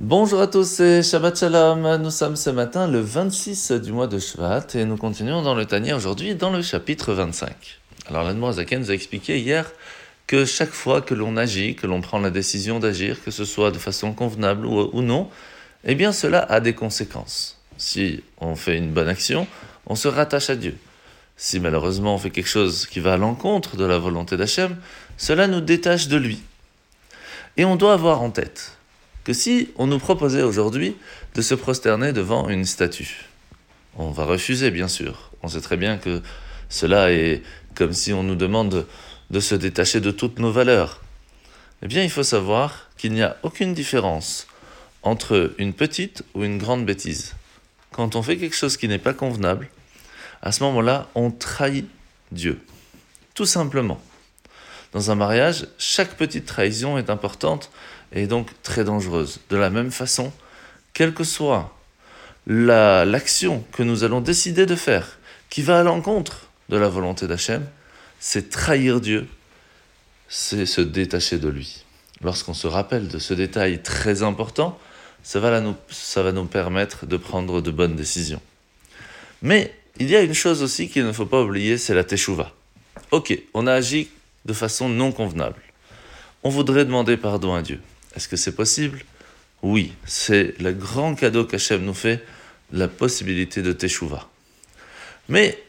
Bonjour à tous et Shabbat Shalom. Nous sommes ce matin le 26 du mois de Shvat et nous continuons dans le Tania aujourd'hui dans le chapitre 25. Alors l'Admorazaken nous a expliqué hier que chaque fois que l'on agit, que l'on prend la décision d'agir, que ce soit de façon convenable ou, ou non, eh bien cela a des conséquences. Si on fait une bonne action, on se rattache à Dieu. Si malheureusement on fait quelque chose qui va à l'encontre de la volonté d'Hachem, cela nous détache de lui. Et on doit avoir en tête que si on nous proposait aujourd'hui de se prosterner devant une statue, on va refuser bien sûr. On sait très bien que cela est comme si on nous demande de se détacher de toutes nos valeurs. Eh bien, il faut savoir qu'il n'y a aucune différence entre une petite ou une grande bêtise. Quand on fait quelque chose qui n'est pas convenable, à ce moment-là, on trahit Dieu. Tout simplement. Dans un mariage, chaque petite trahison est importante et donc très dangereuse. De la même façon, quelle que soit l'action que nous allons décider de faire, qui va à l'encontre de la volonté d'Hachem, c'est trahir Dieu, c'est se détacher de lui. Lorsqu'on se rappelle de ce détail très important, ça va, nous, ça va nous permettre de prendre de bonnes décisions. Mais il y a une chose aussi qu'il ne faut pas oublier, c'est la teshuva. Ok, on a agi de façon non convenable. On voudrait demander pardon à Dieu. Est-ce que c'est possible? Oui, c'est le grand cadeau qu'Hachem nous fait, la possibilité de teshuva. Mais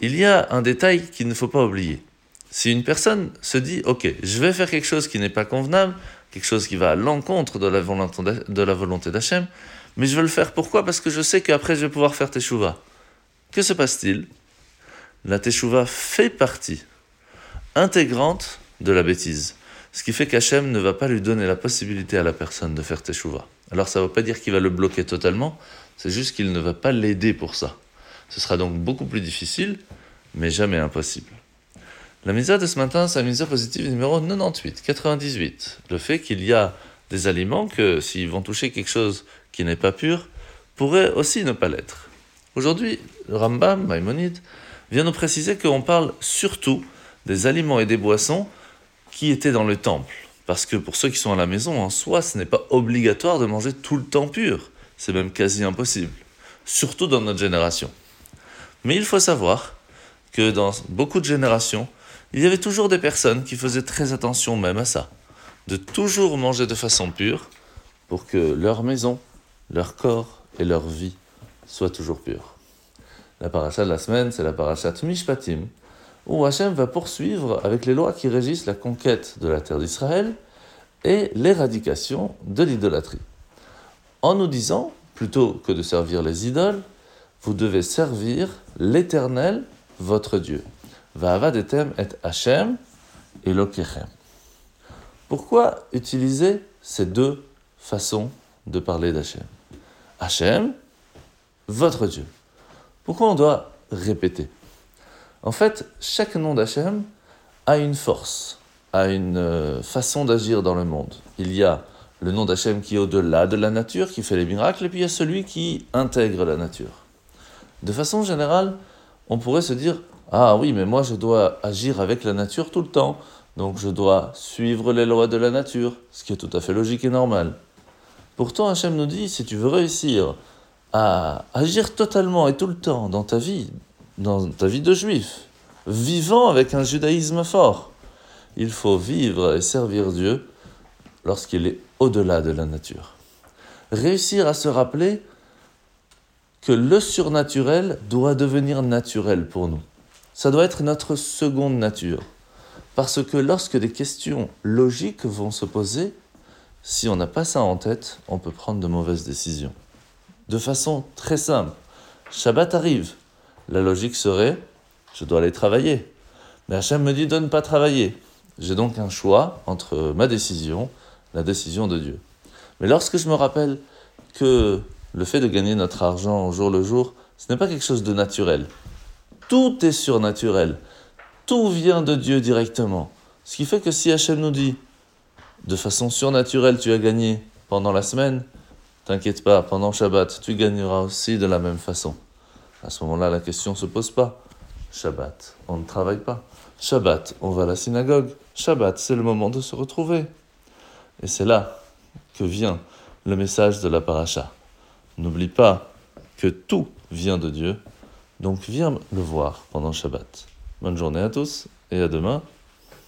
il y a un détail qu'il ne faut pas oublier. Si une personne se dit, ok, je vais faire quelque chose qui n'est pas convenable, quelque chose qui va à l'encontre de la volonté d'Hachem, mais je veux le faire pourquoi? Parce que je sais qu'après je vais pouvoir faire teshuva. Que se passe-t-il? La teshuva fait partie intégrante de la bêtise. Ce qui fait qu'Hachem ne va pas lui donner la possibilité à la personne de faire teshuva. Alors ça ne veut pas dire qu'il va le bloquer totalement, c'est juste qu'il ne va pas l'aider pour ça. Ce sera donc beaucoup plus difficile, mais jamais impossible. La mise de ce matin, c'est la mise positive numéro 98, 98. Le fait qu'il y a des aliments que, s'ils vont toucher quelque chose qui n'est pas pur, pourraient aussi ne pas l'être. Aujourd'hui, Rambam, Maïmonide, vient nous préciser qu'on parle surtout des aliments et des boissons qui étaient dans le temple. Parce que pour ceux qui sont à la maison, en soi, ce n'est pas obligatoire de manger tout le temps pur. C'est même quasi impossible. Surtout dans notre génération. Mais il faut savoir que dans beaucoup de générations, il y avait toujours des personnes qui faisaient très attention même à ça. De toujours manger de façon pure pour que leur maison, leur corps et leur vie soient toujours purs. La paracha de la semaine, c'est la paracha Mishpatim, où Hachem va poursuivre avec les lois qui régissent la conquête de la terre d'Israël et l'éradication de l'idolâtrie. En nous disant, plutôt que de servir les idoles, vous devez servir l'Éternel, votre Dieu. Va'avadetem et Hachem et Lokechem. Pourquoi utiliser ces deux façons de parler d'Hachem? Hachem, votre Dieu. Pourquoi on doit répéter? En fait, chaque nom d'Hachem a une force, a une euh, façon d'agir dans le monde. Il y a le nom d'Hachem qui est au-delà de la nature, qui fait les miracles, et puis il y a celui qui intègre la nature. De façon générale, on pourrait se dire Ah oui, mais moi je dois agir avec la nature tout le temps, donc je dois suivre les lois de la nature, ce qui est tout à fait logique et normal. Pourtant, Hachem nous dit Si tu veux réussir à agir totalement et tout le temps dans ta vie, dans ta vie de juif, vivant avec un judaïsme fort. Il faut vivre et servir Dieu lorsqu'il est au-delà de la nature. Réussir à se rappeler que le surnaturel doit devenir naturel pour nous. Ça doit être notre seconde nature. Parce que lorsque des questions logiques vont se poser, si on n'a pas ça en tête, on peut prendre de mauvaises décisions. De façon très simple, Shabbat arrive, la logique serait, je dois aller travailler. Mais Hachem me dit de ne pas travailler. J'ai donc un choix entre ma décision, la décision de Dieu. Mais lorsque je me rappelle que le fait de gagner notre argent au jour le jour, ce n'est pas quelque chose de naturel. Tout est surnaturel. Tout vient de Dieu directement. Ce qui fait que si Hachem nous dit, de façon surnaturelle, tu as gagné pendant la semaine, t'inquiète pas, pendant Shabbat, tu gagneras aussi de la même façon. À ce moment-là, la question ne se pose pas. Shabbat, on ne travaille pas. Shabbat, on va à la synagogue. Shabbat, c'est le moment de se retrouver. Et c'est là que vient le message de la paracha. N'oublie pas que tout vient de Dieu, donc viens le voir pendant Shabbat. Bonne journée à tous et à demain